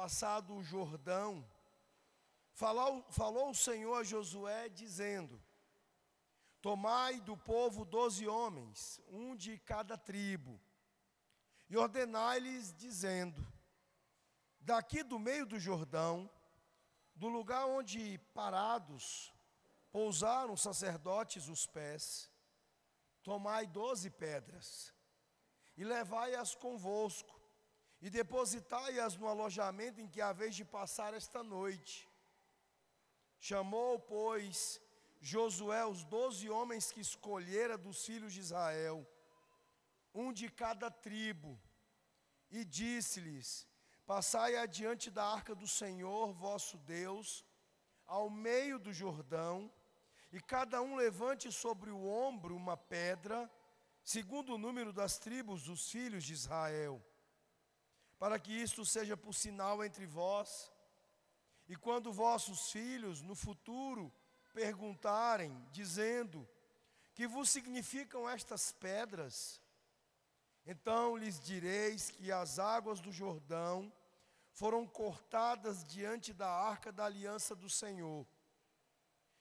passado o Jordão, falou, falou o Senhor a Josué, dizendo: Tomai do povo doze homens, um de cada tribo, e ordenai-lhes, dizendo: Daqui do meio do Jordão, do lugar onde parados pousaram os sacerdotes os pés, tomai doze pedras, e levai-as convosco, e depositai-as no alojamento em que haveis de passar esta noite. Chamou, pois, Josué os doze homens que escolhera dos filhos de Israel, um de cada tribo, e disse-lhes: Passai adiante da arca do Senhor vosso Deus, ao meio do Jordão, e cada um levante sobre o ombro uma pedra, segundo o número das tribos dos filhos de Israel, para que isto seja por sinal entre vós, e quando vossos filhos no futuro perguntarem, dizendo: Que vos significam estas pedras? Então lhes direis que as águas do Jordão foram cortadas diante da arca da aliança do Senhor.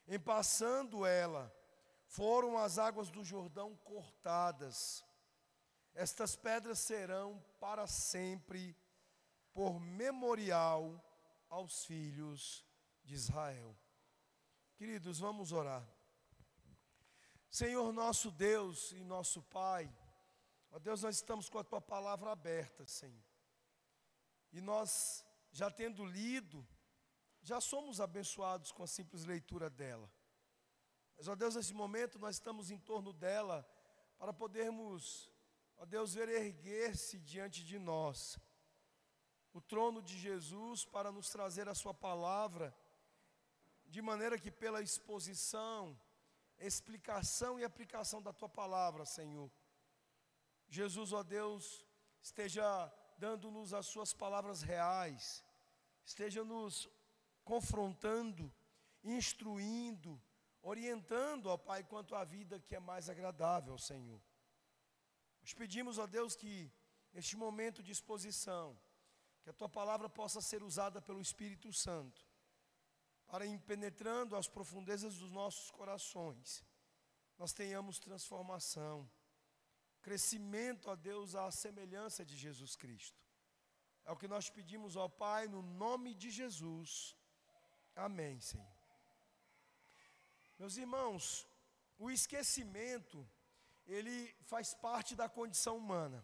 Em passando ela, foram as águas do Jordão cortadas. Estas pedras serão para sempre por memorial aos filhos de Israel. Queridos, vamos orar. Senhor nosso Deus e nosso Pai, ó Deus, nós estamos com a tua palavra aberta, Senhor. E nós, já tendo lido, já somos abençoados com a simples leitura dela. Mas, ó Deus, nesse momento nós estamos em torno dela para podermos, ó Deus, ver erguer-se diante de nós o trono de Jesus para nos trazer a Sua palavra de maneira que pela exposição, explicação e aplicação da tua palavra, Senhor, Jesus, ó Deus, esteja dando-nos as suas palavras reais, esteja nos confrontando, instruindo, orientando, ó Pai, quanto à vida que é mais agradável, Senhor. Nós pedimos, ó Deus, que neste momento de exposição, que a tua palavra possa ser usada pelo Espírito Santo para ir penetrando as profundezas dos nossos corações, nós tenhamos transformação, crescimento a Deus à semelhança de Jesus Cristo. É o que nós pedimos ao Pai no nome de Jesus. Amém, Senhor. Meus irmãos, o esquecimento, ele faz parte da condição humana.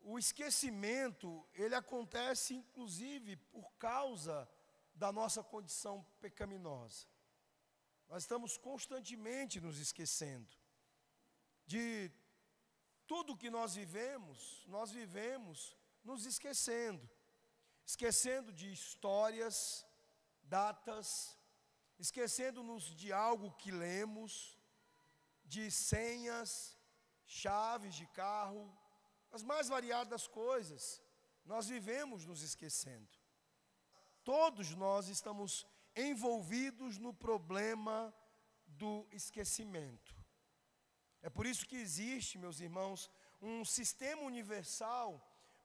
O esquecimento, ele acontece inclusive por causa da nossa condição pecaminosa. Nós estamos constantemente nos esquecendo de tudo que nós vivemos, nós vivemos nos esquecendo, esquecendo de histórias, datas, esquecendo-nos de algo que lemos, de senhas, chaves de carro, as mais variadas coisas, nós vivemos nos esquecendo. Todos nós estamos envolvidos no problema do esquecimento. É por isso que existe, meus irmãos, um sistema universal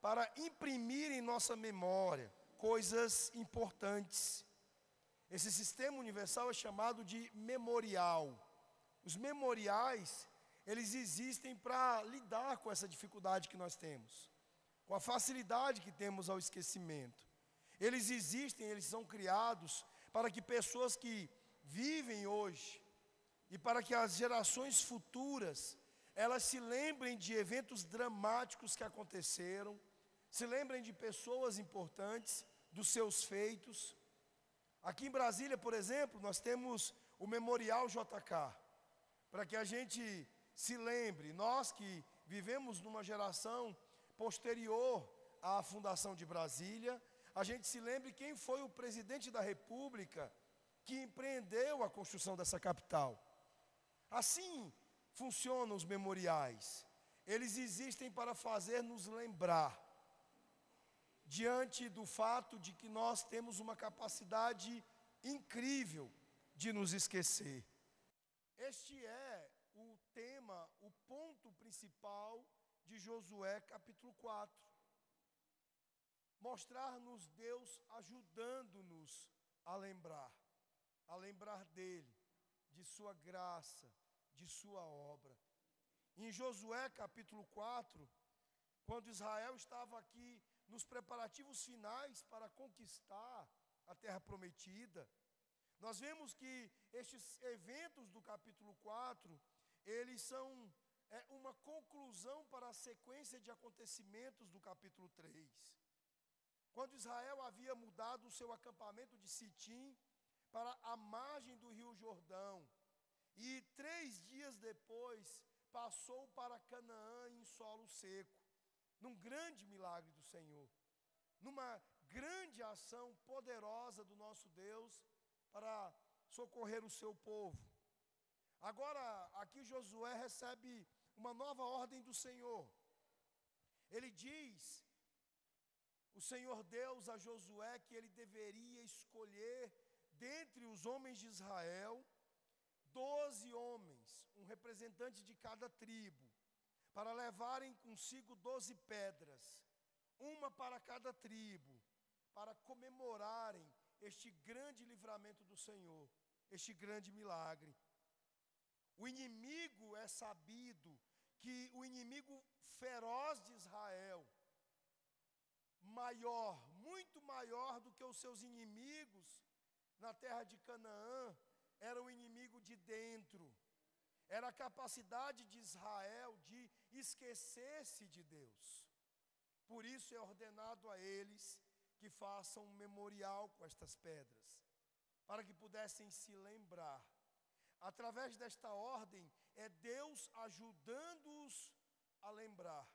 para imprimir em nossa memória coisas importantes. Esse sistema universal é chamado de memorial. Os memoriais, eles existem para lidar com essa dificuldade que nós temos, com a facilidade que temos ao esquecimento. Eles existem, eles são criados para que pessoas que vivem hoje e para que as gerações futuras elas se lembrem de eventos dramáticos que aconteceram, se lembrem de pessoas importantes, dos seus feitos. Aqui em Brasília, por exemplo, nós temos o Memorial JK, para que a gente se lembre, nós que vivemos numa geração posterior à fundação de Brasília, a gente se lembre quem foi o presidente da República que empreendeu a construção dessa capital. Assim funcionam os memoriais. Eles existem para fazer nos lembrar, diante do fato de que nós temos uma capacidade incrível de nos esquecer. Este é o tema, o ponto principal de Josué capítulo 4. mostrar-nos Deus ajudando-nos a lembrar, a lembrar dele, de sua graça, de sua obra. Em Josué capítulo 4, quando Israel estava aqui nos preparativos finais para conquistar a terra prometida, nós vemos que estes eventos do capítulo 4, eles são é, uma conclusão para a sequência de acontecimentos do capítulo 3. Quando Israel havia mudado o seu acampamento de Sitim para a margem do rio Jordão, e três dias depois passou para Canaã em solo seco, num grande milagre do Senhor, numa grande ação poderosa do nosso Deus para socorrer o seu povo. Agora, aqui Josué recebe uma nova ordem do Senhor. Ele diz, o Senhor Deus a Josué, que ele deveria escolher dentre os homens de Israel doze homens, um representante de cada tribo, para levarem consigo doze pedras, uma para cada tribo, para comemorarem este grande livramento do Senhor, este grande milagre. O inimigo é sabido que o inimigo feroz de Israel, maior, muito maior do que os seus inimigos na terra de Canaã, era o inimigo de dentro, era a capacidade de Israel de esquecer-se de Deus. Por isso é ordenado a eles que façam um memorial com estas pedras, para que pudessem se lembrar. Através desta ordem, é Deus ajudando-os a lembrar,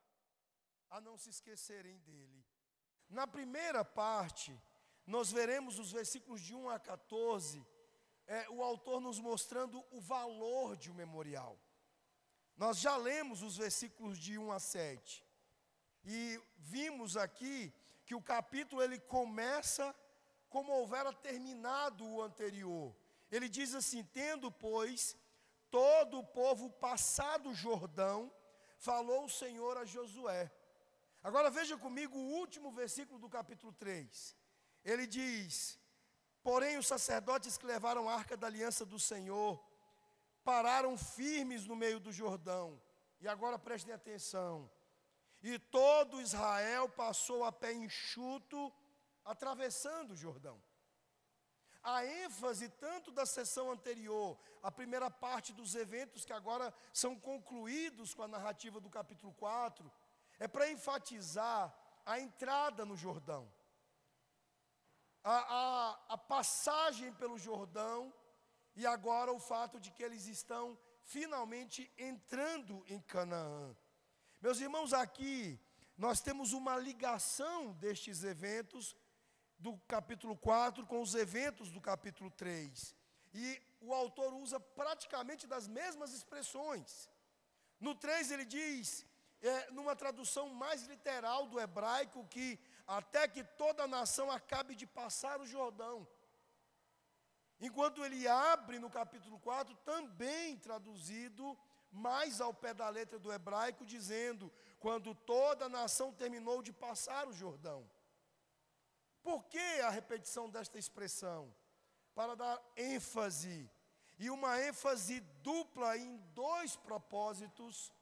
a não se esquecerem dele. Na primeira parte, nós veremos os versículos de 1 a 14 é, o autor nos mostrando o valor de um memorial. Nós já lemos os versículos de 1 a 7. E vimos aqui que o capítulo ele começa como houvera terminado o anterior. Ele diz assim: Tendo, pois, todo o povo passado o Jordão, falou o Senhor a Josué. Agora veja comigo o último versículo do capítulo 3. Ele diz: Porém, os sacerdotes que levaram a arca da aliança do Senhor pararam firmes no meio do Jordão. E agora prestem atenção. E todo Israel passou a pé enxuto, atravessando o Jordão. A ênfase tanto da sessão anterior, a primeira parte dos eventos que agora são concluídos com a narrativa do capítulo 4, é para enfatizar a entrada no Jordão a, a, a passagem pelo Jordão e agora o fato de que eles estão finalmente entrando em Canaã. Meus irmãos, aqui nós temos uma ligação destes eventos do capítulo 4 com os eventos do capítulo 3. E o autor usa praticamente das mesmas expressões. No 3 ele diz, é, numa tradução mais literal do hebraico, que até que toda a nação acabe de passar o Jordão. Enquanto ele abre no capítulo 4, também traduzido mais ao pé da letra do hebraico, dizendo: quando toda a nação terminou de passar o Jordão. Por que a repetição desta expressão? Para dar ênfase, e uma ênfase dupla em dois propósitos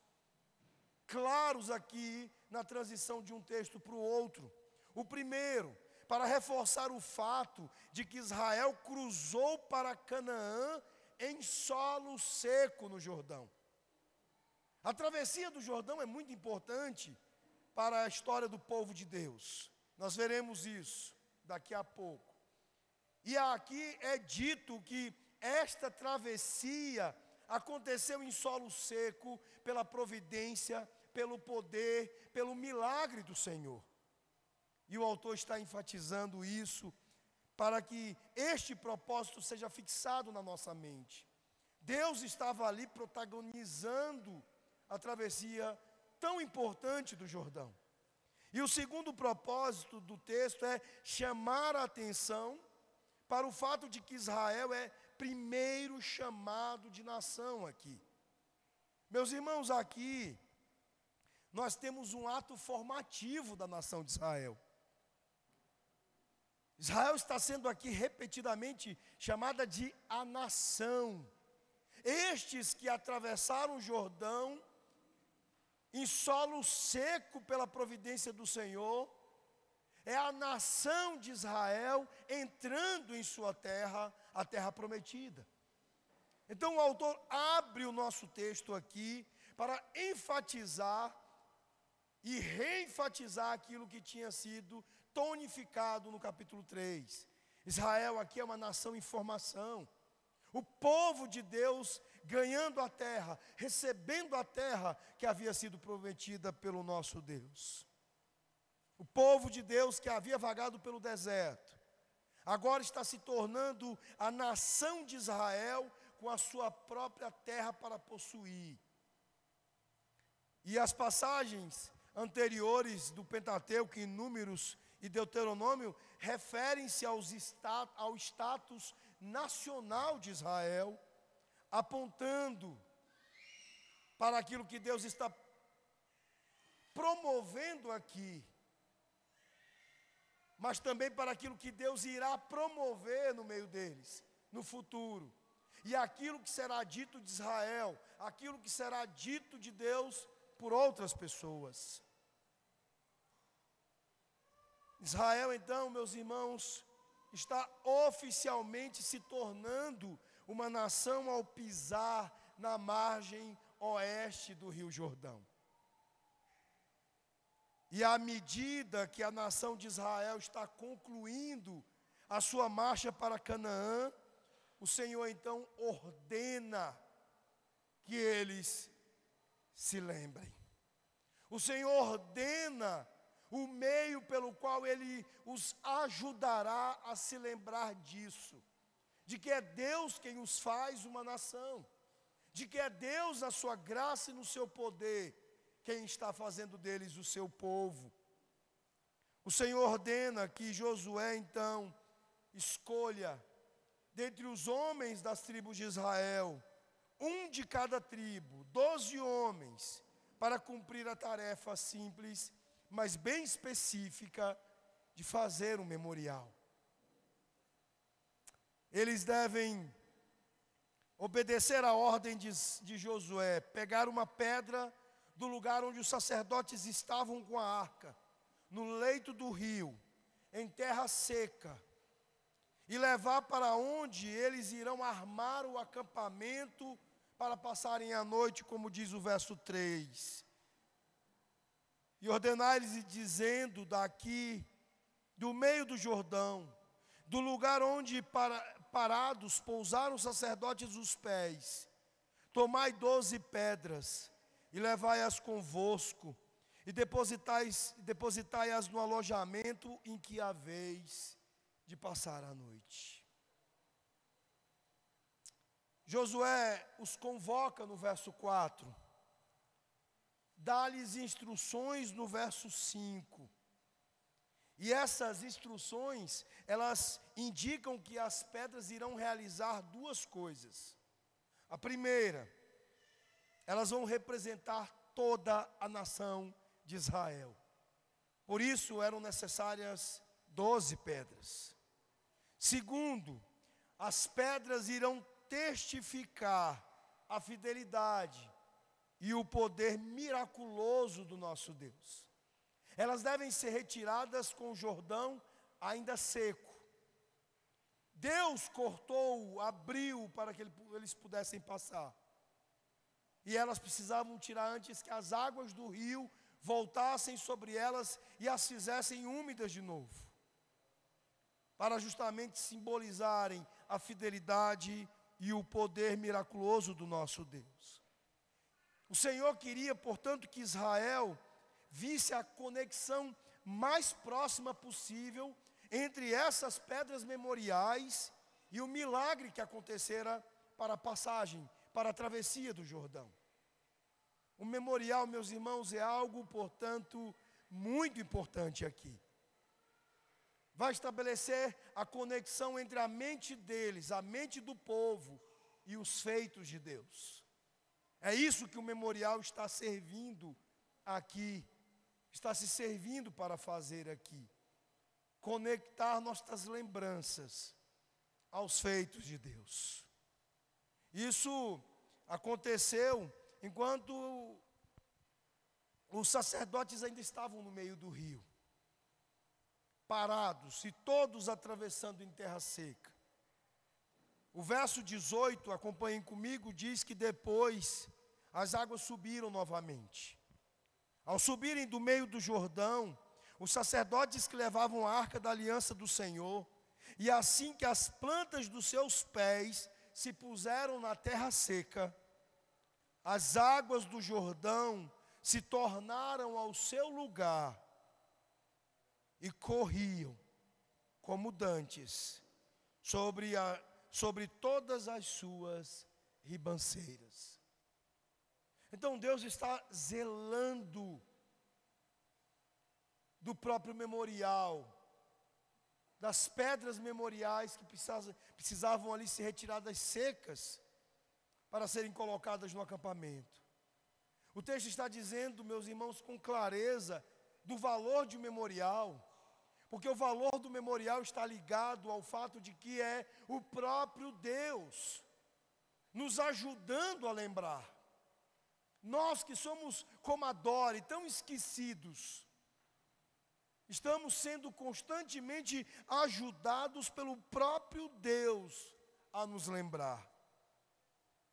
claros aqui na transição de um texto para o outro. O primeiro, para reforçar o fato de que Israel cruzou para Canaã em solo seco no Jordão. A travessia do Jordão é muito importante para a história do povo de Deus. Nós veremos isso daqui a pouco. E aqui é dito que esta travessia aconteceu em solo seco pela providência, pelo poder, pelo milagre do Senhor. E o autor está enfatizando isso para que este propósito seja fixado na nossa mente. Deus estava ali protagonizando a travessia tão importante do Jordão. E o segundo propósito do texto é chamar a atenção para o fato de que Israel é primeiro chamado de nação aqui. Meus irmãos, aqui nós temos um ato formativo da nação de Israel. Israel está sendo aqui repetidamente chamada de a nação. Estes que atravessaram o Jordão em solo seco pela providência do Senhor, é a nação de Israel entrando em sua terra, a terra prometida. Então o autor abre o nosso texto aqui para enfatizar e reenfatizar aquilo que tinha sido tonificado no capítulo 3. Israel aqui é uma nação em formação. O povo de Deus ganhando a terra, recebendo a terra que havia sido prometida pelo nosso Deus. O povo de Deus que havia vagado pelo deserto, agora está se tornando a nação de Israel com a sua própria terra para possuir. E as passagens anteriores do Pentateuco, em Números e Deuteronômio, referem-se ao status nacional de Israel, apontando para aquilo que Deus está promovendo aqui, mas também para aquilo que Deus irá promover no meio deles, no futuro. E aquilo que será dito de Israel, aquilo que será dito de Deus por outras pessoas. Israel, então, meus irmãos, está oficialmente se tornando uma nação ao pisar na margem oeste do Rio Jordão. E à medida que a nação de Israel está concluindo a sua marcha para Canaã, o Senhor então ordena que eles se lembrem. O Senhor ordena o meio pelo qual Ele os ajudará a se lembrar disso, de que é Deus quem os faz uma nação, de que é Deus, na Sua graça e no Seu poder, quem está fazendo deles o seu povo. O Senhor ordena que Josué, então, escolha dentre os homens das tribos de Israel, um de cada tribo, doze homens, para cumprir a tarefa simples mas bem específica, de fazer um memorial. Eles devem obedecer a ordem de, de Josué, pegar uma pedra do lugar onde os sacerdotes estavam com a arca, no leito do rio, em terra seca, e levar para onde eles irão armar o acampamento para passarem a noite, como diz o verso 3 e ordenar-lhes dizendo daqui, do meio do Jordão, do lugar onde para, parados pousaram os sacerdotes os pés, tomai doze pedras e levai-as convosco, e depositai-as depositai no alojamento em que haveis de passar a noite. Josué os convoca no verso 4 dá-lhes instruções no verso 5. E essas instruções, elas indicam que as pedras irão realizar duas coisas. A primeira, elas vão representar toda a nação de Israel. Por isso eram necessárias doze pedras. Segundo, as pedras irão testificar a fidelidade, e o poder miraculoso do nosso Deus. Elas devem ser retiradas com o Jordão ainda seco. Deus cortou, abriu para que eles pudessem passar. E elas precisavam tirar antes que as águas do rio voltassem sobre elas e as fizessem úmidas de novo. Para justamente simbolizarem a fidelidade e o poder miraculoso do nosso Deus. O Senhor queria, portanto, que Israel visse a conexão mais próxima possível entre essas pedras memoriais e o milagre que acontecera para a passagem, para a travessia do Jordão. O memorial, meus irmãos, é algo, portanto, muito importante aqui. Vai estabelecer a conexão entre a mente deles, a mente do povo e os feitos de Deus. É isso que o memorial está servindo aqui, está se servindo para fazer aqui. conectar nossas lembranças aos feitos de Deus. Isso aconteceu enquanto os sacerdotes ainda estavam no meio do rio, parados e todos atravessando em terra seca. O verso 18, acompanhem comigo, diz que depois as águas subiram novamente. Ao subirem do meio do Jordão, os sacerdotes que levavam a arca da aliança do Senhor, e assim que as plantas dos seus pés se puseram na terra seca, as águas do Jordão se tornaram ao seu lugar e corriam como dantes sobre, a, sobre todas as suas ribanceiras. Então Deus está zelando do próprio memorial, das pedras memoriais que precisavam ali ser retiradas secas para serem colocadas no acampamento. O texto está dizendo, meus irmãos, com clareza, do valor de um memorial, porque o valor do memorial está ligado ao fato de que é o próprio Deus nos ajudando a lembrar. Nós que somos como a Dore, tão esquecidos, Estamos sendo constantemente ajudados pelo próprio Deus a nos lembrar.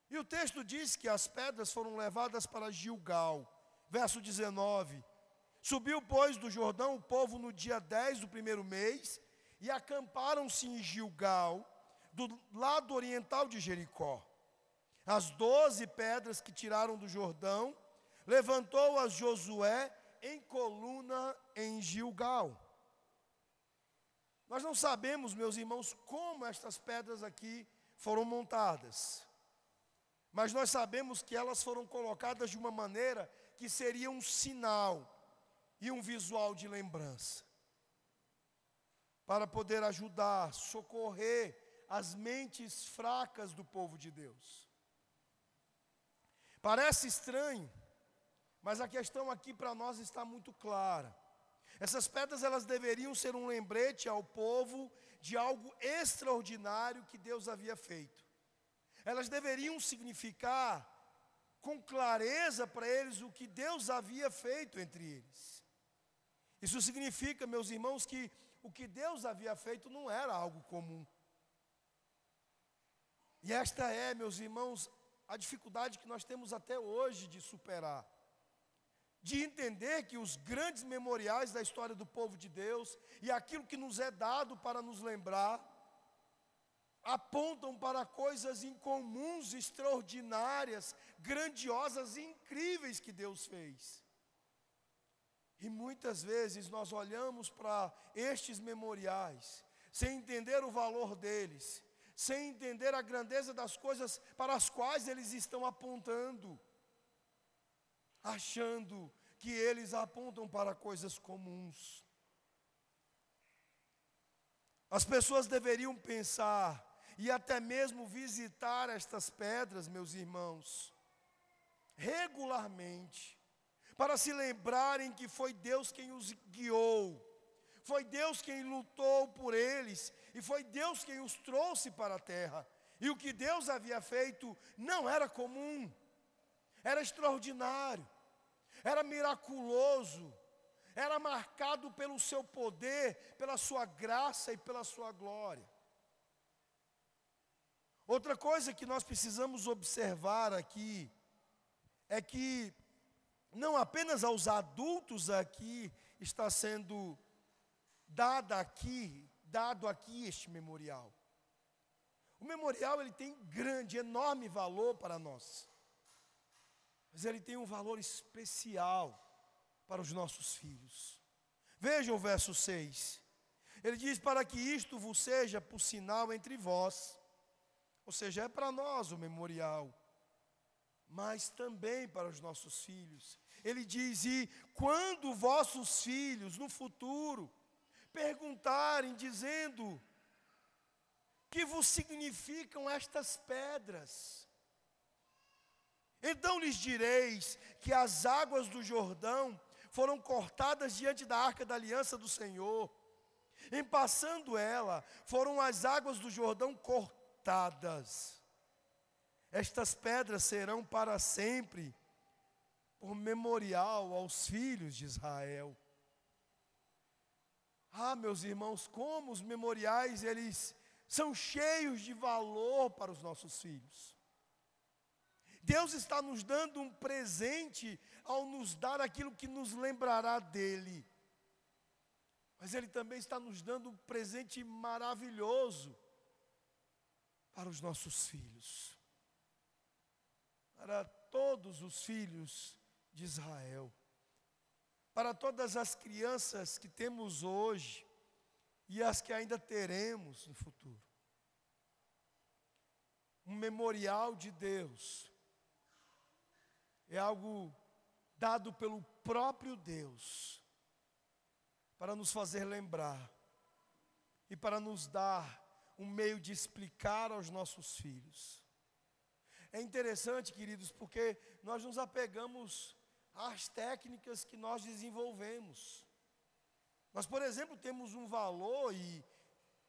E o texto diz que as pedras foram levadas para Gilgal, verso 19. Subiu, pois, do Jordão o povo no dia 10 do primeiro mês e acamparam-se em Gilgal, do lado oriental de Jericó. As doze pedras que tiraram do Jordão, levantou-as Josué em coluna em Gilgal. Nós não sabemos, meus irmãos, como estas pedras aqui foram montadas. Mas nós sabemos que elas foram colocadas de uma maneira que seria um sinal e um visual de lembrança. Para poder ajudar, socorrer as mentes fracas do povo de Deus. Parece estranho, mas a questão aqui para nós está muito clara. Essas pedras elas deveriam ser um lembrete ao povo de algo extraordinário que Deus havia feito. Elas deveriam significar com clareza para eles o que Deus havia feito entre eles. Isso significa, meus irmãos, que o que Deus havia feito não era algo comum. E esta é, meus irmãos, a dificuldade que nós temos até hoje de superar de entender que os grandes memoriais da história do povo de Deus e aquilo que nos é dado para nos lembrar, apontam para coisas incomuns, extraordinárias, grandiosas e incríveis que Deus fez. E muitas vezes nós olhamos para estes memoriais, sem entender o valor deles, sem entender a grandeza das coisas para as quais eles estão apontando achando que eles apontam para coisas comuns. As pessoas deveriam pensar e até mesmo visitar estas pedras, meus irmãos, regularmente, para se lembrarem que foi Deus quem os guiou, foi Deus quem lutou por eles, e foi Deus quem os trouxe para a terra. E o que Deus havia feito não era comum, era extraordinário, era miraculoso, era marcado pelo seu poder, pela sua graça e pela sua glória. Outra coisa que nós precisamos observar aqui é que não apenas aos adultos aqui está sendo dada aqui, dado aqui este memorial. O memorial ele tem grande, enorme valor para nós mas ele tem um valor especial para os nossos filhos. Vejam o verso 6. Ele diz: Para que isto vos seja por sinal entre vós, ou seja, é para nós o memorial, mas também para os nossos filhos. Ele diz: E quando vossos filhos no futuro perguntarem, dizendo, que vos significam estas pedras? Então lhes direis que as águas do Jordão foram cortadas diante da arca da aliança do Senhor, Em passando ela, foram as águas do Jordão cortadas. Estas pedras serão para sempre por memorial aos filhos de Israel. Ah, meus irmãos, como os memoriais eles são cheios de valor para os nossos filhos. Deus está nos dando um presente ao nos dar aquilo que nos lembrará dele. Mas Ele também está nos dando um presente maravilhoso para os nossos filhos, para todos os filhos de Israel, para todas as crianças que temos hoje e as que ainda teremos no futuro. Um memorial de Deus é algo dado pelo próprio Deus para nos fazer lembrar e para nos dar um meio de explicar aos nossos filhos. É interessante, queridos, porque nós nos apegamos às técnicas que nós desenvolvemos. Nós, por exemplo, temos um valor, e,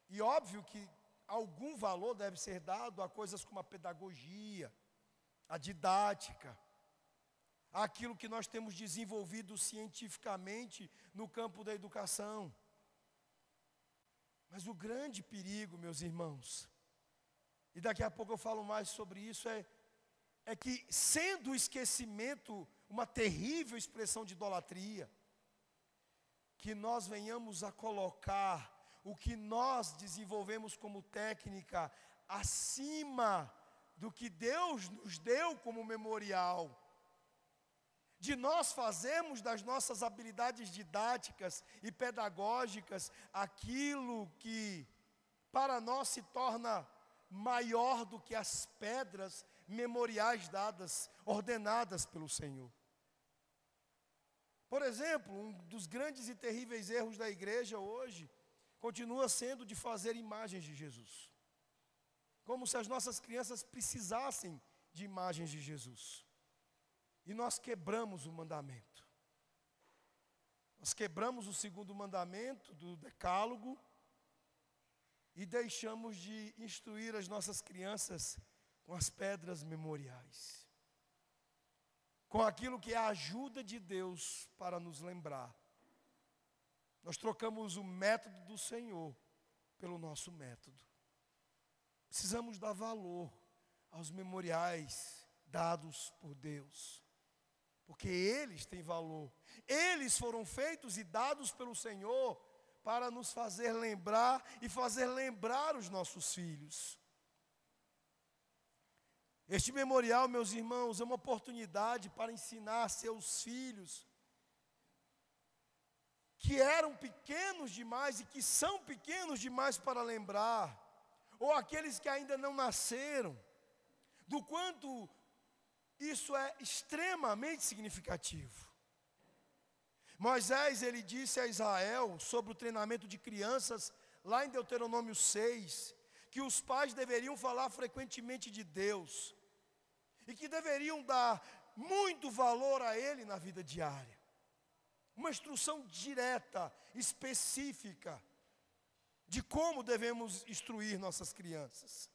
e óbvio que algum valor deve ser dado a coisas como a pedagogia, a didática, aquilo que nós temos desenvolvido cientificamente no campo da educação. Mas o grande perigo, meus irmãos, e daqui a pouco eu falo mais sobre isso, é, é que, sendo o esquecimento uma terrível expressão de idolatria, que nós venhamos a colocar o que nós desenvolvemos como técnica acima do que Deus nos deu como memorial de nós fazermos das nossas habilidades didáticas e pedagógicas aquilo que para nós se torna maior do que as pedras memoriais dadas, ordenadas pelo Senhor. Por exemplo, um dos grandes e terríveis erros da igreja hoje continua sendo de fazer imagens de Jesus. Como se as nossas crianças precisassem de imagens de Jesus. E nós quebramos o mandamento. Nós quebramos o segundo mandamento do Decálogo e deixamos de instruir as nossas crianças com as pedras memoriais. Com aquilo que é a ajuda de Deus para nos lembrar. Nós trocamos o método do Senhor pelo nosso método. Precisamos dar valor aos memoriais dados por Deus porque eles têm valor. Eles foram feitos e dados pelo Senhor para nos fazer lembrar e fazer lembrar os nossos filhos. Este memorial, meus irmãos, é uma oportunidade para ensinar seus filhos que eram pequenos demais e que são pequenos demais para lembrar, ou aqueles que ainda não nasceram, do quanto isso é extremamente significativo. Moisés, ele disse a Israel sobre o treinamento de crianças, lá em Deuteronômio 6, que os pais deveriam falar frequentemente de Deus e que deveriam dar muito valor a Ele na vida diária. Uma instrução direta, específica, de como devemos instruir nossas crianças.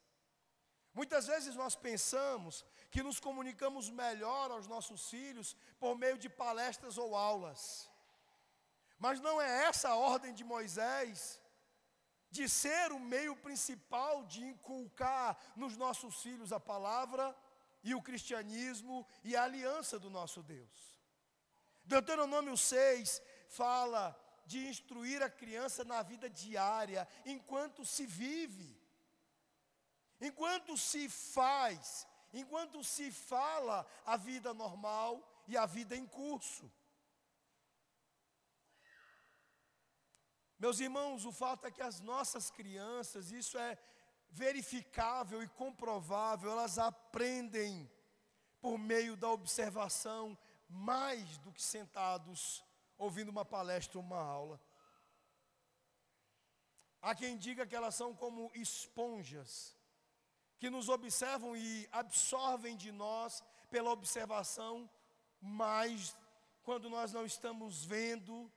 Muitas vezes nós pensamos que nos comunicamos melhor aos nossos filhos por meio de palestras ou aulas. Mas não é essa a ordem de Moisés, de ser o meio principal de inculcar nos nossos filhos a palavra e o cristianismo e a aliança do nosso Deus. Deuteronômio 6 fala de instruir a criança na vida diária, enquanto se vive, enquanto se faz, enquanto se fala a vida normal e a vida em curso. Meus irmãos, o fato é que as nossas crianças, isso é verificável e comprovável, elas aprendem por meio da observação mais do que sentados ouvindo uma palestra ou uma aula. Há quem diga que elas são como esponjas que nos observam e absorvem de nós pela observação, mas quando nós não estamos vendo,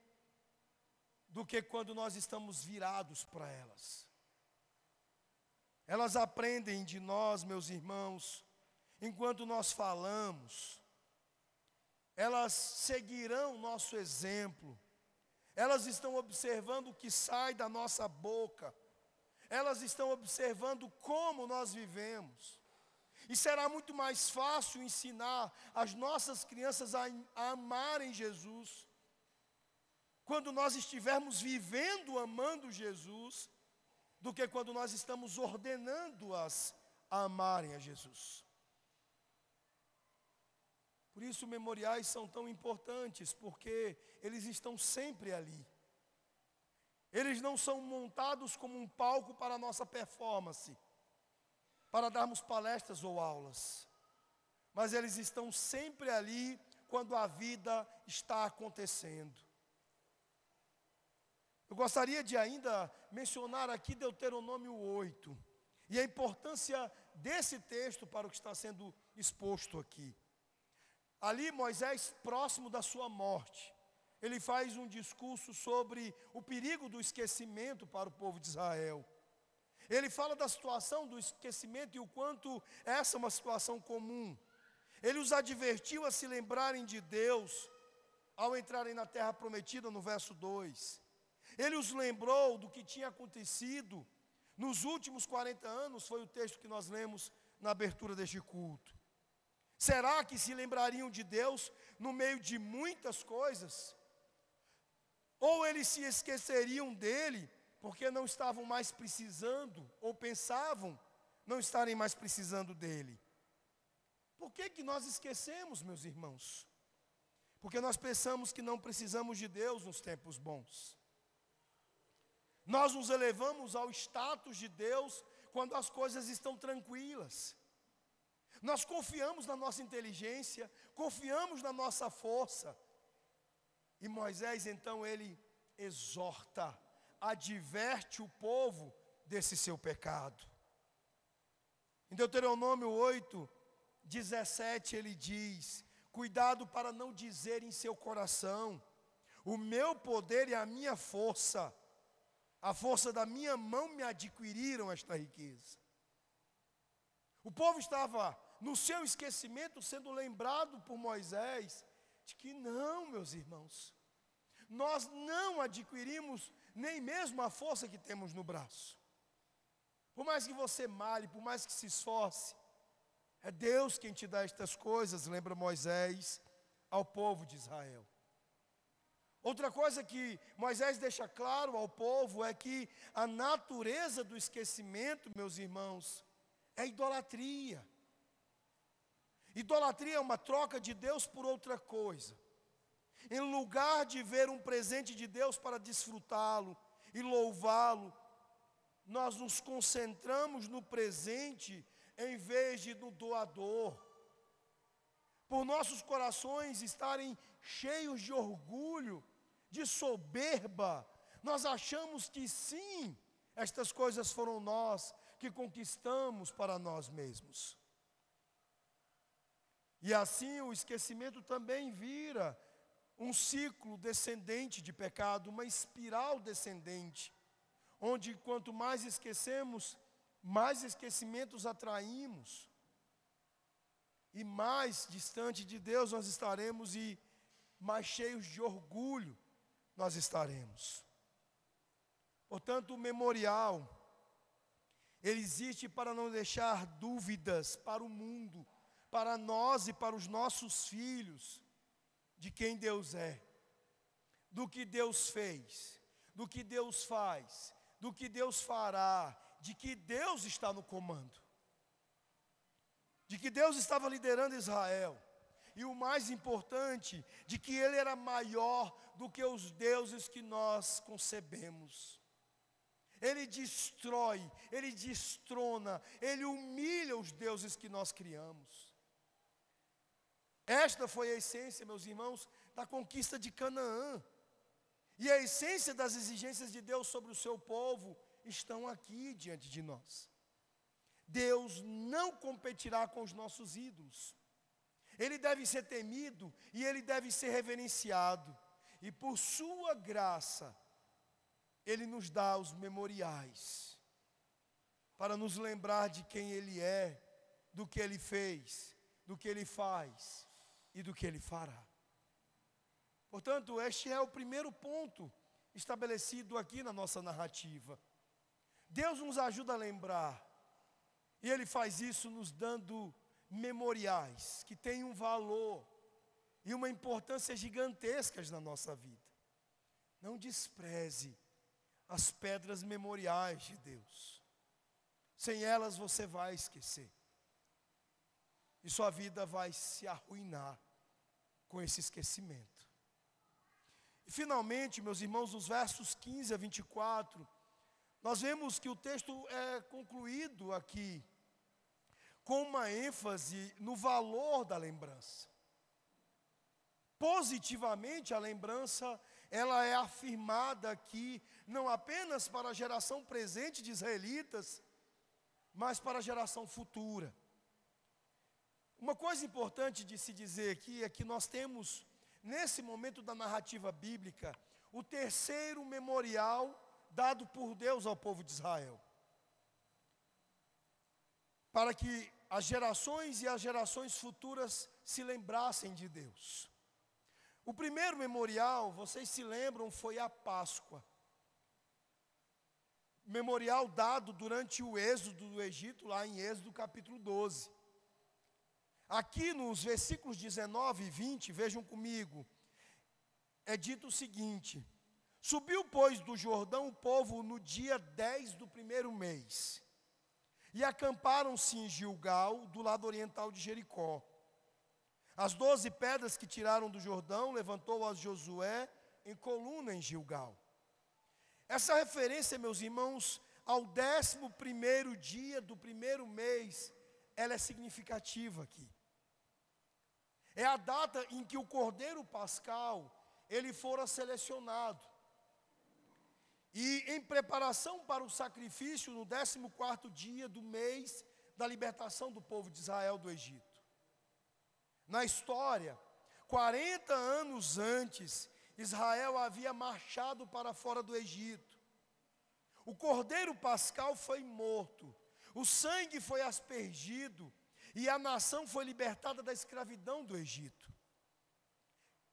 do que quando nós estamos virados para elas. Elas aprendem de nós, meus irmãos, enquanto nós falamos, elas seguirão nosso exemplo, elas estão observando o que sai da nossa boca, elas estão observando como nós vivemos. E será muito mais fácil ensinar as nossas crianças a, a amarem Jesus, quando nós estivermos vivendo amando Jesus, do que quando nós estamos ordenando-as a amarem a Jesus. Por isso, memoriais são tão importantes, porque eles estão sempre ali. Eles não são montados como um palco para a nossa performance, para darmos palestras ou aulas, mas eles estão sempre ali quando a vida está acontecendo. Eu gostaria de ainda mencionar aqui Deuteronômio 8 e a importância desse texto para o que está sendo exposto aqui. Ali, Moisés, próximo da sua morte, ele faz um discurso sobre o perigo do esquecimento para o povo de Israel. Ele fala da situação do esquecimento e o quanto essa é uma situação comum. Ele os advertiu a se lembrarem de Deus ao entrarem na terra prometida, no verso 2. Ele os lembrou do que tinha acontecido nos últimos 40 anos, foi o texto que nós lemos na abertura deste culto. Será que se lembrariam de Deus no meio de muitas coisas? Ou eles se esqueceriam dele porque não estavam mais precisando, ou pensavam não estarem mais precisando dele? Por que, que nós esquecemos, meus irmãos? Porque nós pensamos que não precisamos de Deus nos tempos bons. Nós nos elevamos ao status de Deus quando as coisas estão tranquilas. Nós confiamos na nossa inteligência, confiamos na nossa força. E Moisés, então, ele exorta, adverte o povo desse seu pecado. Em Deuteronômio 8, 17, ele diz: Cuidado para não dizer em seu coração, o meu poder e a minha força, a força da minha mão me adquiriram esta riqueza. O povo estava no seu esquecimento, sendo lembrado por Moisés, de que não, meus irmãos, nós não adquirimos nem mesmo a força que temos no braço. Por mais que você male, por mais que se esforce, é Deus quem te dá estas coisas, lembra Moisés ao povo de Israel. Outra coisa que Moisés deixa claro ao povo é que a natureza do esquecimento, meus irmãos, é idolatria. Idolatria é uma troca de Deus por outra coisa. Em lugar de ver um presente de Deus para desfrutá-lo e louvá-lo, nós nos concentramos no presente em vez de no doador. Por nossos corações estarem cheios de orgulho, de soberba, nós achamos que sim, estas coisas foram nós que conquistamos para nós mesmos. E assim o esquecimento também vira um ciclo descendente de pecado, uma espiral descendente, onde quanto mais esquecemos, mais esquecimentos atraímos, e mais distante de Deus nós estaremos, e mais cheios de orgulho nós estaremos. Portanto, o memorial, ele existe para não deixar dúvidas para o mundo para nós e para os nossos filhos de quem Deus é, do que Deus fez, do que Deus faz, do que Deus fará, de que Deus está no comando, de que Deus estava liderando Israel, e o mais importante, de que Ele era maior do que os deuses que nós concebemos. Ele destrói, Ele destrona, Ele humilha os deuses que nós criamos. Esta foi a essência, meus irmãos, da conquista de Canaã. E a essência das exigências de Deus sobre o seu povo estão aqui diante de nós. Deus não competirá com os nossos ídolos. Ele deve ser temido e ele deve ser reverenciado. E por sua graça, ele nos dá os memoriais para nos lembrar de quem ele é, do que ele fez, do que ele faz e do que ele fará. Portanto, este é o primeiro ponto estabelecido aqui na nossa narrativa. Deus nos ajuda a lembrar, e Ele faz isso nos dando memoriais que têm um valor e uma importância gigantescas na nossa vida. Não despreze as pedras memoriais de Deus. Sem elas você vai esquecer. E sua vida vai se arruinar com esse esquecimento. E finalmente, meus irmãos, nos versos 15 a 24, nós vemos que o texto é concluído aqui com uma ênfase no valor da lembrança. Positivamente, a lembrança, ela é afirmada aqui não apenas para a geração presente de israelitas, mas para a geração futura. Uma coisa importante de se dizer aqui é que nós temos, nesse momento da narrativa bíblica, o terceiro memorial dado por Deus ao povo de Israel. Para que as gerações e as gerações futuras se lembrassem de Deus. O primeiro memorial, vocês se lembram, foi a Páscoa. Memorial dado durante o êxodo do Egito, lá em Êxodo capítulo 12. Aqui nos versículos 19 e 20, vejam comigo, é dito o seguinte: Subiu, pois, do Jordão o povo no dia 10 do primeiro mês, e acamparam-se em Gilgal, do lado oriental de Jericó. As doze pedras que tiraram do Jordão, levantou-as Josué em coluna em Gilgal. Essa referência, meus irmãos, ao décimo primeiro dia do primeiro mês, ela é significativa aqui. É a data em que o Cordeiro Pascal, ele fora selecionado. E em preparação para o sacrifício no 14 dia do mês da libertação do povo de Israel do Egito. Na história, 40 anos antes, Israel havia marchado para fora do Egito. O cordeiro pascal foi morto, o sangue foi aspergido e a nação foi libertada da escravidão do Egito.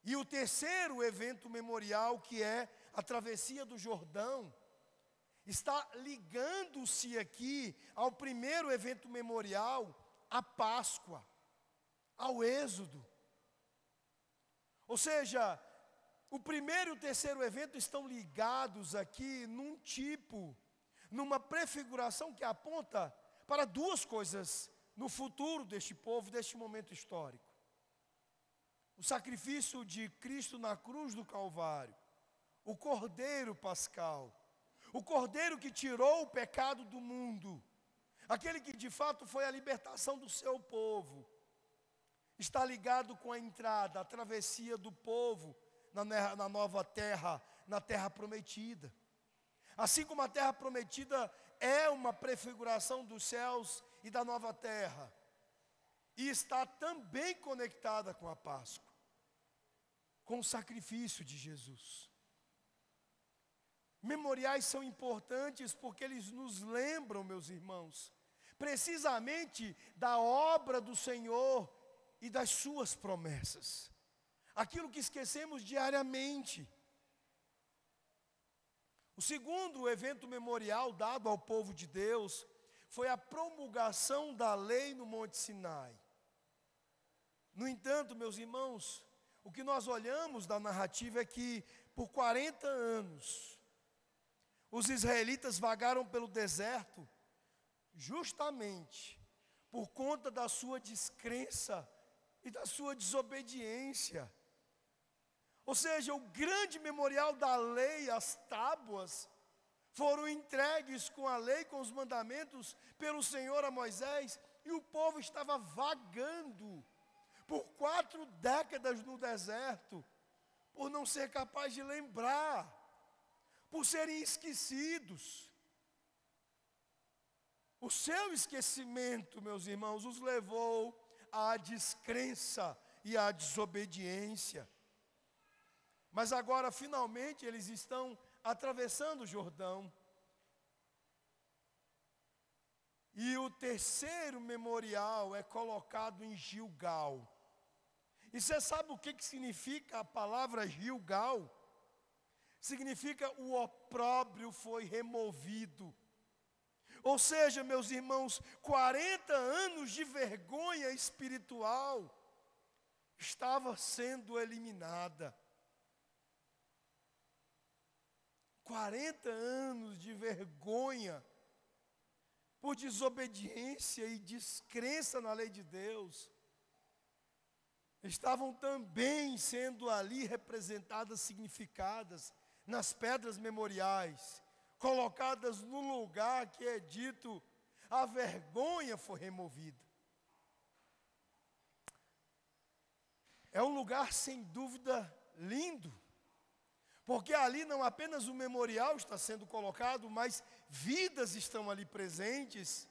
E o terceiro evento memorial, que é a travessia do Jordão, está ligando-se aqui ao primeiro evento memorial, a Páscoa, ao Êxodo. Ou seja, o primeiro e o terceiro evento estão ligados aqui num tipo, numa prefiguração que aponta para duas coisas no futuro deste povo, deste momento histórico. O sacrifício de Cristo na cruz do Calvário o Cordeiro Pascal, o Cordeiro que tirou o pecado do mundo, aquele que de fato foi a libertação do seu povo, está ligado com a entrada, a travessia do povo na, na nova terra, na terra prometida. Assim como a terra prometida é uma prefiguração dos céus e da nova terra, e está também conectada com a Páscoa, com o sacrifício de Jesus. Memoriais são importantes porque eles nos lembram, meus irmãos, precisamente da obra do Senhor e das suas promessas. Aquilo que esquecemos diariamente. O segundo evento memorial dado ao povo de Deus foi a promulgação da lei no Monte Sinai. No entanto, meus irmãos, o que nós olhamos da narrativa é que por 40 anos, os israelitas vagaram pelo deserto justamente por conta da sua descrença e da sua desobediência. Ou seja, o grande memorial da lei, as tábuas, foram entregues com a lei, com os mandamentos, pelo Senhor a Moisés, e o povo estava vagando por quatro décadas no deserto, por não ser capaz de lembrar por serem esquecidos. O seu esquecimento, meus irmãos, os levou à descrença e à desobediência. Mas agora, finalmente, eles estão atravessando o Jordão. E o terceiro memorial é colocado em Gilgal. E você sabe o que, que significa a palavra Gilgal? Significa o opróbrio foi removido. Ou seja, meus irmãos, 40 anos de vergonha espiritual estava sendo eliminada. 40 anos de vergonha por desobediência e descrença na lei de Deus, estavam também sendo ali representadas, significadas nas pedras memoriais, colocadas no lugar que é dito, a vergonha foi removida. É um lugar sem dúvida lindo, porque ali não apenas o memorial está sendo colocado, mas vidas estão ali presentes.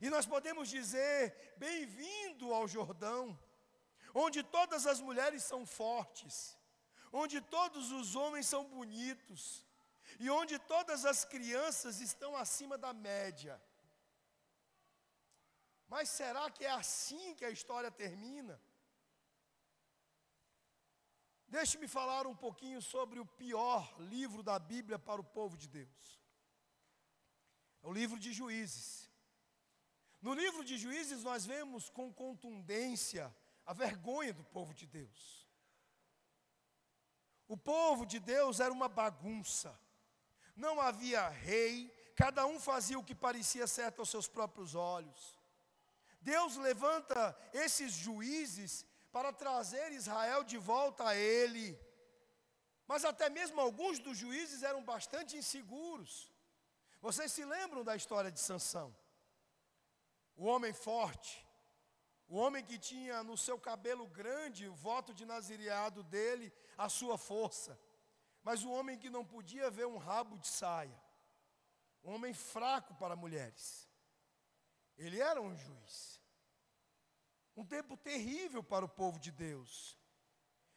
E nós podemos dizer: bem-vindo ao Jordão, onde todas as mulheres são fortes, onde todos os homens são bonitos, e onde todas as crianças estão acima da média. Mas será que é assim que a história termina? Deixe-me falar um pouquinho sobre o pior livro da Bíblia para o povo de Deus. É o livro de Juízes. No livro de Juízes, nós vemos com contundência a vergonha do povo de Deus. O povo de Deus era uma bagunça. Não havia rei, cada um fazia o que parecia certo aos seus próprios olhos. Deus levanta esses juízes para trazer Israel de volta a ele. Mas até mesmo alguns dos juízes eram bastante inseguros. Vocês se lembram da história de Sansão? O homem forte, o homem que tinha no seu cabelo grande o voto de nazireado dele, a sua força. Mas o homem que não podia ver um rabo de saia. Um homem fraco para mulheres. Ele era um juiz. Um tempo terrível para o povo de Deus.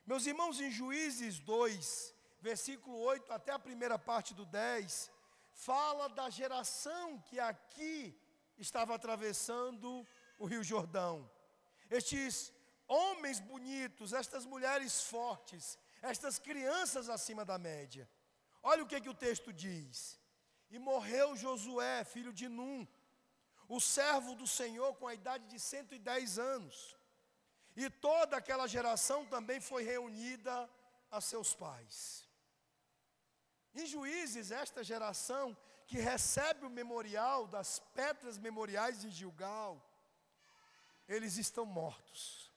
Meus irmãos, em Juízes 2, versículo 8 até a primeira parte do 10, fala da geração que aqui estava atravessando o Rio Jordão. Estes homens bonitos, estas mulheres fortes, estas crianças acima da média. Olha o que, que o texto diz. E morreu Josué, filho de Num, o servo do Senhor com a idade de 110 anos. E toda aquela geração também foi reunida a seus pais. Em Juízes, esta geração que recebe o memorial das pedras memoriais de Gilgal, eles estão mortos.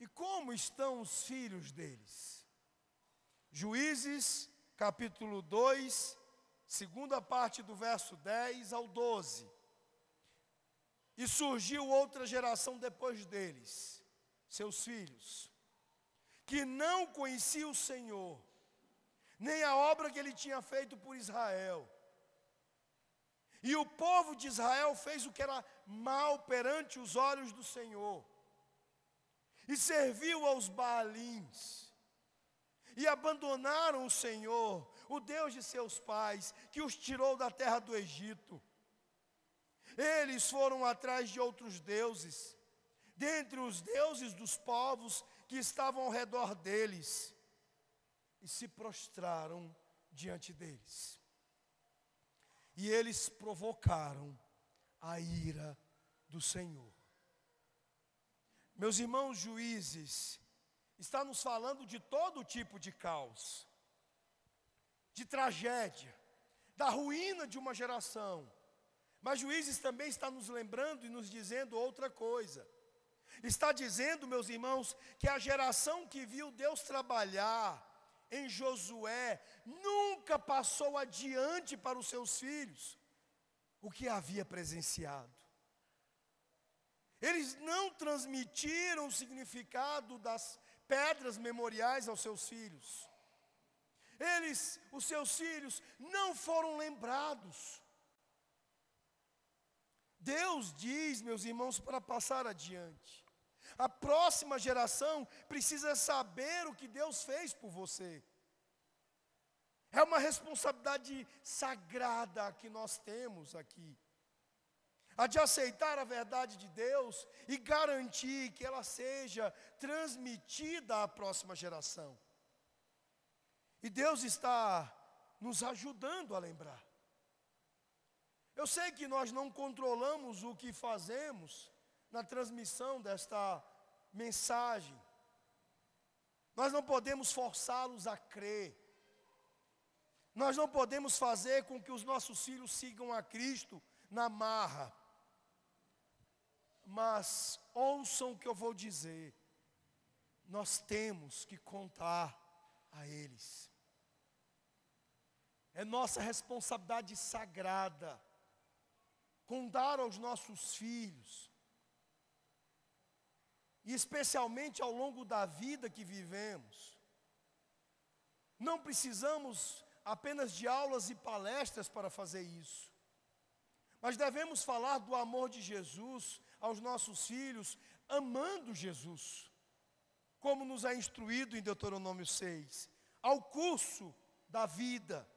E como estão os filhos deles? Juízes, capítulo 2, segunda parte do verso 10 ao 12. E surgiu outra geração depois deles, seus filhos, que não conhecia o Senhor, nem a obra que ele tinha feito por Israel. E o povo de Israel fez o que era mal perante os olhos do Senhor, e serviu aos Baalins, e abandonaram o Senhor, o Deus de seus pais, que os tirou da terra do Egito. Eles foram atrás de outros deuses, dentre os deuses dos povos que estavam ao redor deles, e se prostraram diante deles. E eles provocaram a ira do Senhor. Meus irmãos juízes, está nos falando de todo tipo de caos de tragédia, da ruína de uma geração. Mas Juízes também está nos lembrando e nos dizendo outra coisa. Está dizendo, meus irmãos, que a geração que viu Deus trabalhar em Josué nunca passou adiante para os seus filhos o que havia presenciado. Eles não transmitiram o significado das pedras memoriais aos seus filhos. Eles, os seus filhos, não foram lembrados. Deus diz, meus irmãos, para passar adiante. A próxima geração precisa saber o que Deus fez por você. É uma responsabilidade sagrada que nós temos aqui. A de aceitar a verdade de Deus e garantir que ela seja transmitida à próxima geração. E Deus está nos ajudando a lembrar. Eu sei que nós não controlamos o que fazemos na transmissão desta mensagem. Nós não podemos forçá-los a crer. Nós não podemos fazer com que os nossos filhos sigam a Cristo na marra. Mas ouçam o que eu vou dizer. Nós temos que contar a eles. É nossa responsabilidade sagrada contar aos nossos filhos, e especialmente ao longo da vida que vivemos. Não precisamos apenas de aulas e palestras para fazer isso, mas devemos falar do amor de Jesus aos nossos filhos, amando Jesus, como nos é instruído em Deuteronômio 6, ao curso da vida.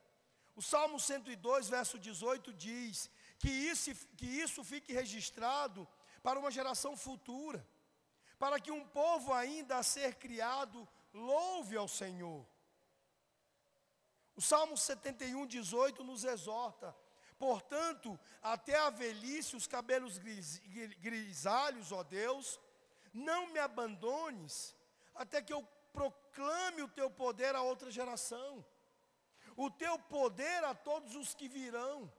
O Salmo 102, verso 18 diz: que isso, que isso fique registrado para uma geração futura, para que um povo ainda a ser criado louve ao Senhor. O Salmo 71, 18 nos exorta: portanto, até a velhice, os cabelos gris, grisalhos, ó Deus, não me abandones, até que eu proclame o teu poder a outra geração o teu poder a todos os que virão.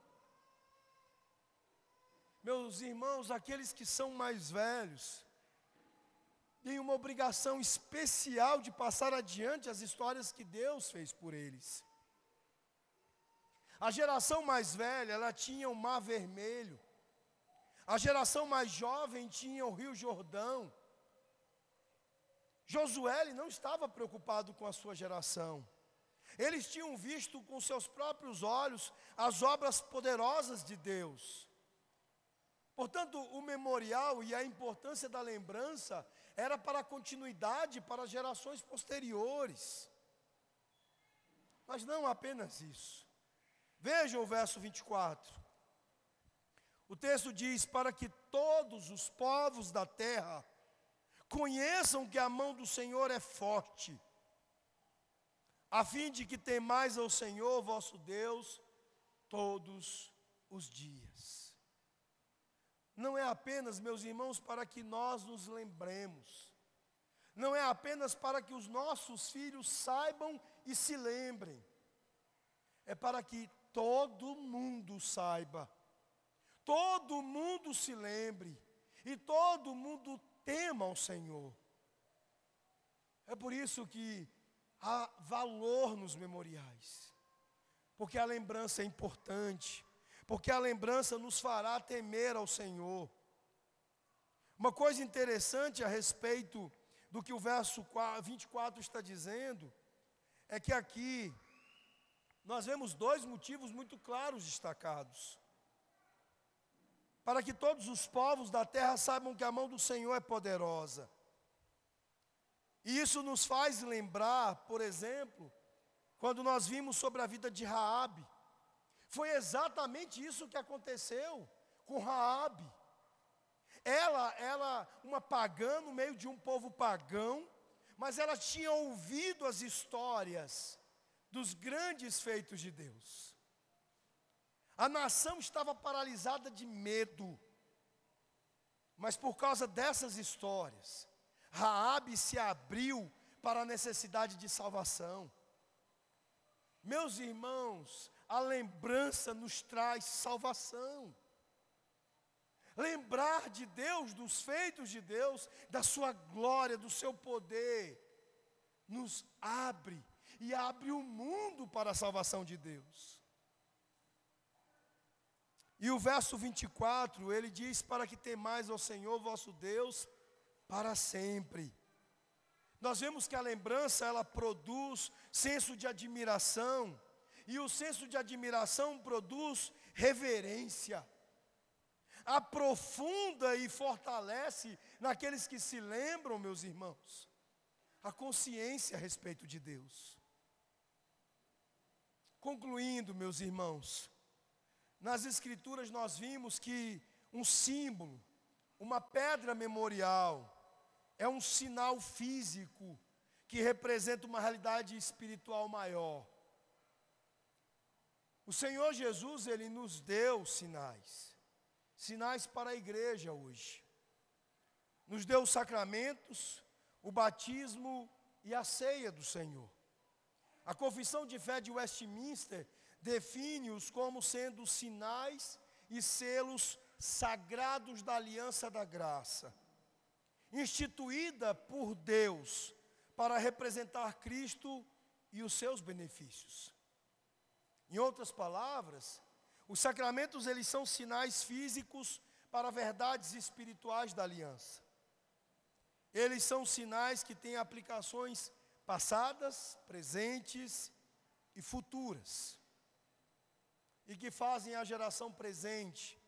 Meus irmãos, aqueles que são mais velhos, têm uma obrigação especial de passar adiante as histórias que Deus fez por eles. A geração mais velha, ela tinha o Mar Vermelho. A geração mais jovem tinha o Rio Jordão. Josué não estava preocupado com a sua geração. Eles tinham visto com seus próprios olhos as obras poderosas de Deus. Portanto, o memorial e a importância da lembrança era para continuidade para gerações posteriores. Mas não apenas isso. Vejam o verso 24. O texto diz: Para que todos os povos da terra conheçam que a mão do Senhor é forte a fim de que temais ao Senhor vosso Deus todos os dias. Não é apenas, meus irmãos, para que nós nos lembremos, não é apenas para que os nossos filhos saibam e se lembrem, é para que todo mundo saiba, todo mundo se lembre. E todo mundo tema ao Senhor. É por isso que há valor nos memoriais, porque a lembrança é importante, porque a lembrança nos fará temer ao Senhor. Uma coisa interessante a respeito do que o verso 24 está dizendo, é que aqui nós vemos dois motivos muito claros destacados. Para que todos os povos da terra saibam que a mão do Senhor é poderosa e isso nos faz lembrar, por exemplo, quando nós vimos sobre a vida de Raabe. Foi exatamente isso que aconteceu com Raabe. Ela, ela, uma pagã no meio de um povo pagão, mas ela tinha ouvido as histórias dos grandes feitos de Deus. A nação estava paralisada de medo. Mas por causa dessas histórias, Raabe se abriu para a necessidade de salvação. Meus irmãos, a lembrança nos traz salvação. Lembrar de Deus, dos feitos de Deus, da sua glória, do seu poder, nos abre e abre o mundo para a salvação de Deus. E o verso 24, ele diz: Para que temais ao Senhor vosso Deus para sempre. Nós vemos que a lembrança ela produz senso de admiração, e o senso de admiração produz reverência. Aprofunda e fortalece naqueles que se lembram, meus irmãos, a consciência a respeito de Deus. Concluindo, meus irmãos, nas Escrituras nós vimos que um símbolo, uma pedra memorial, é um sinal físico que representa uma realidade espiritual maior. O Senhor Jesus, Ele nos deu sinais, sinais para a igreja hoje. Nos deu os sacramentos, o batismo e a ceia do Senhor. A confissão de fé de Westminster define-os como sendo sinais e selos sagrados da aliança da graça instituída por Deus para representar Cristo e os seus benefícios. Em outras palavras, os sacramentos eles são sinais físicos para verdades espirituais da aliança. Eles são sinais que têm aplicações passadas, presentes e futuras. E que fazem a geração presente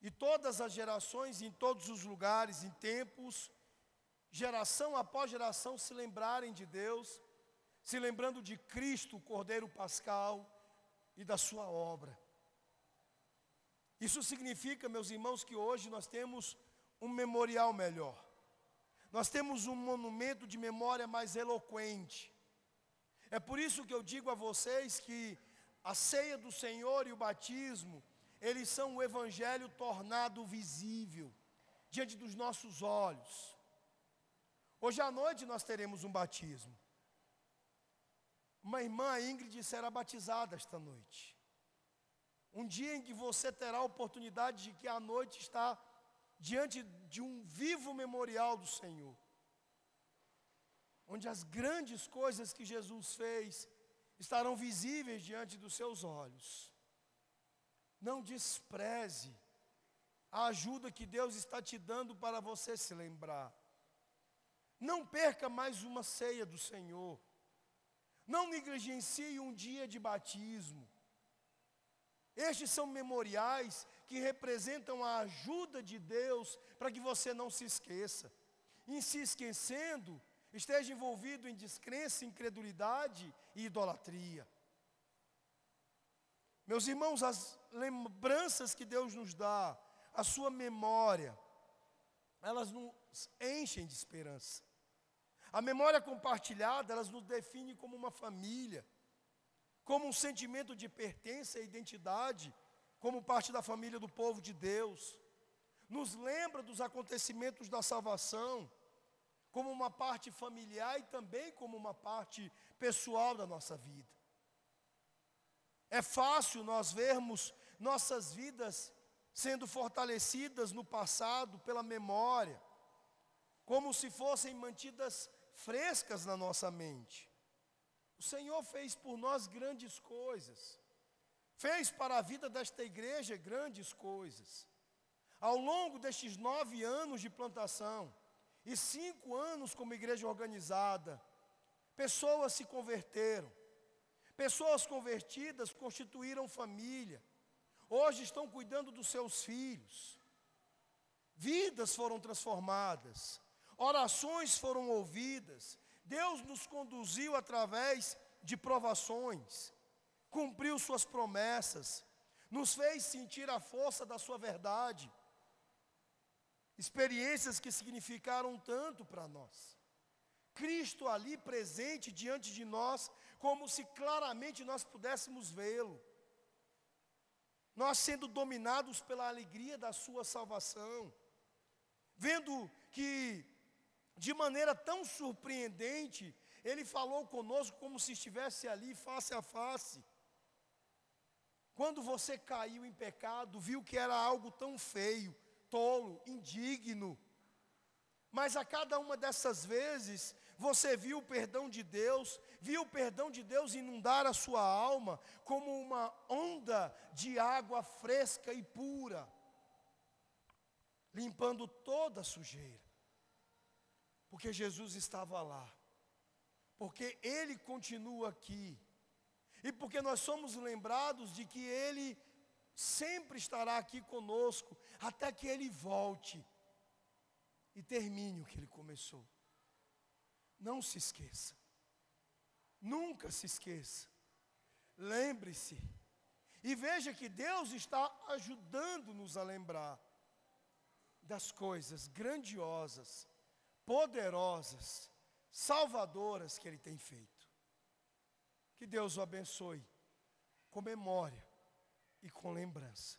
e todas as gerações, em todos os lugares, em tempos, geração após geração, se lembrarem de Deus, se lembrando de Cristo, o Cordeiro Pascal, e da sua obra. Isso significa, meus irmãos, que hoje nós temos um memorial melhor. Nós temos um monumento de memória mais eloquente. É por isso que eu digo a vocês que a ceia do Senhor e o batismo eles são o Evangelho tornado visível diante dos nossos olhos. Hoje à noite nós teremos um batismo. Uma irmã, a Ingrid, será batizada esta noite. Um dia em que você terá a oportunidade de que à noite está diante de um vivo memorial do Senhor. Onde as grandes coisas que Jesus fez estarão visíveis diante dos seus olhos. Não despreze a ajuda que Deus está te dando para você se lembrar. Não perca mais uma ceia do Senhor. Não negligencie um dia de batismo. Estes são memoriais que representam a ajuda de Deus para que você não se esqueça. Em se esquecendo, esteja envolvido em descrença, incredulidade e idolatria. Meus irmãos, as lembranças que Deus nos dá, a sua memória, elas nos enchem de esperança. A memória compartilhada, elas nos define como uma família, como um sentimento de pertença e identidade, como parte da família do povo de Deus. Nos lembra dos acontecimentos da salvação, como uma parte familiar e também como uma parte pessoal da nossa vida. É fácil nós vermos nossas vidas sendo fortalecidas no passado pela memória, como se fossem mantidas frescas na nossa mente. O Senhor fez por nós grandes coisas, fez para a vida desta igreja grandes coisas. Ao longo destes nove anos de plantação e cinco anos como igreja organizada, pessoas se converteram, Pessoas convertidas constituíram família. Hoje estão cuidando dos seus filhos. Vidas foram transformadas. Orações foram ouvidas. Deus nos conduziu através de provações. Cumpriu suas promessas. Nos fez sentir a força da sua verdade. Experiências que significaram tanto para nós. Cristo ali presente diante de nós como se claramente nós pudéssemos vê-lo. Nós sendo dominados pela alegria da Sua salvação, vendo que, de maneira tão surpreendente, Ele falou conosco como se estivesse ali face a face. Quando você caiu em pecado, viu que era algo tão feio, tolo, indigno, mas a cada uma dessas vezes, você viu o perdão de Deus, viu o perdão de Deus inundar a sua alma como uma onda de água fresca e pura, limpando toda a sujeira. Porque Jesus estava lá, porque Ele continua aqui, e porque nós somos lembrados de que Ele sempre estará aqui conosco, até que Ele volte e termine o que Ele começou. Não se esqueça. Nunca se esqueça. lembre-se. E veja que Deus está ajudando-nos a lembrar das coisas grandiosas, poderosas, salvadoras que Ele tem feito. Que Deus o abençoe com memória e com lembrança.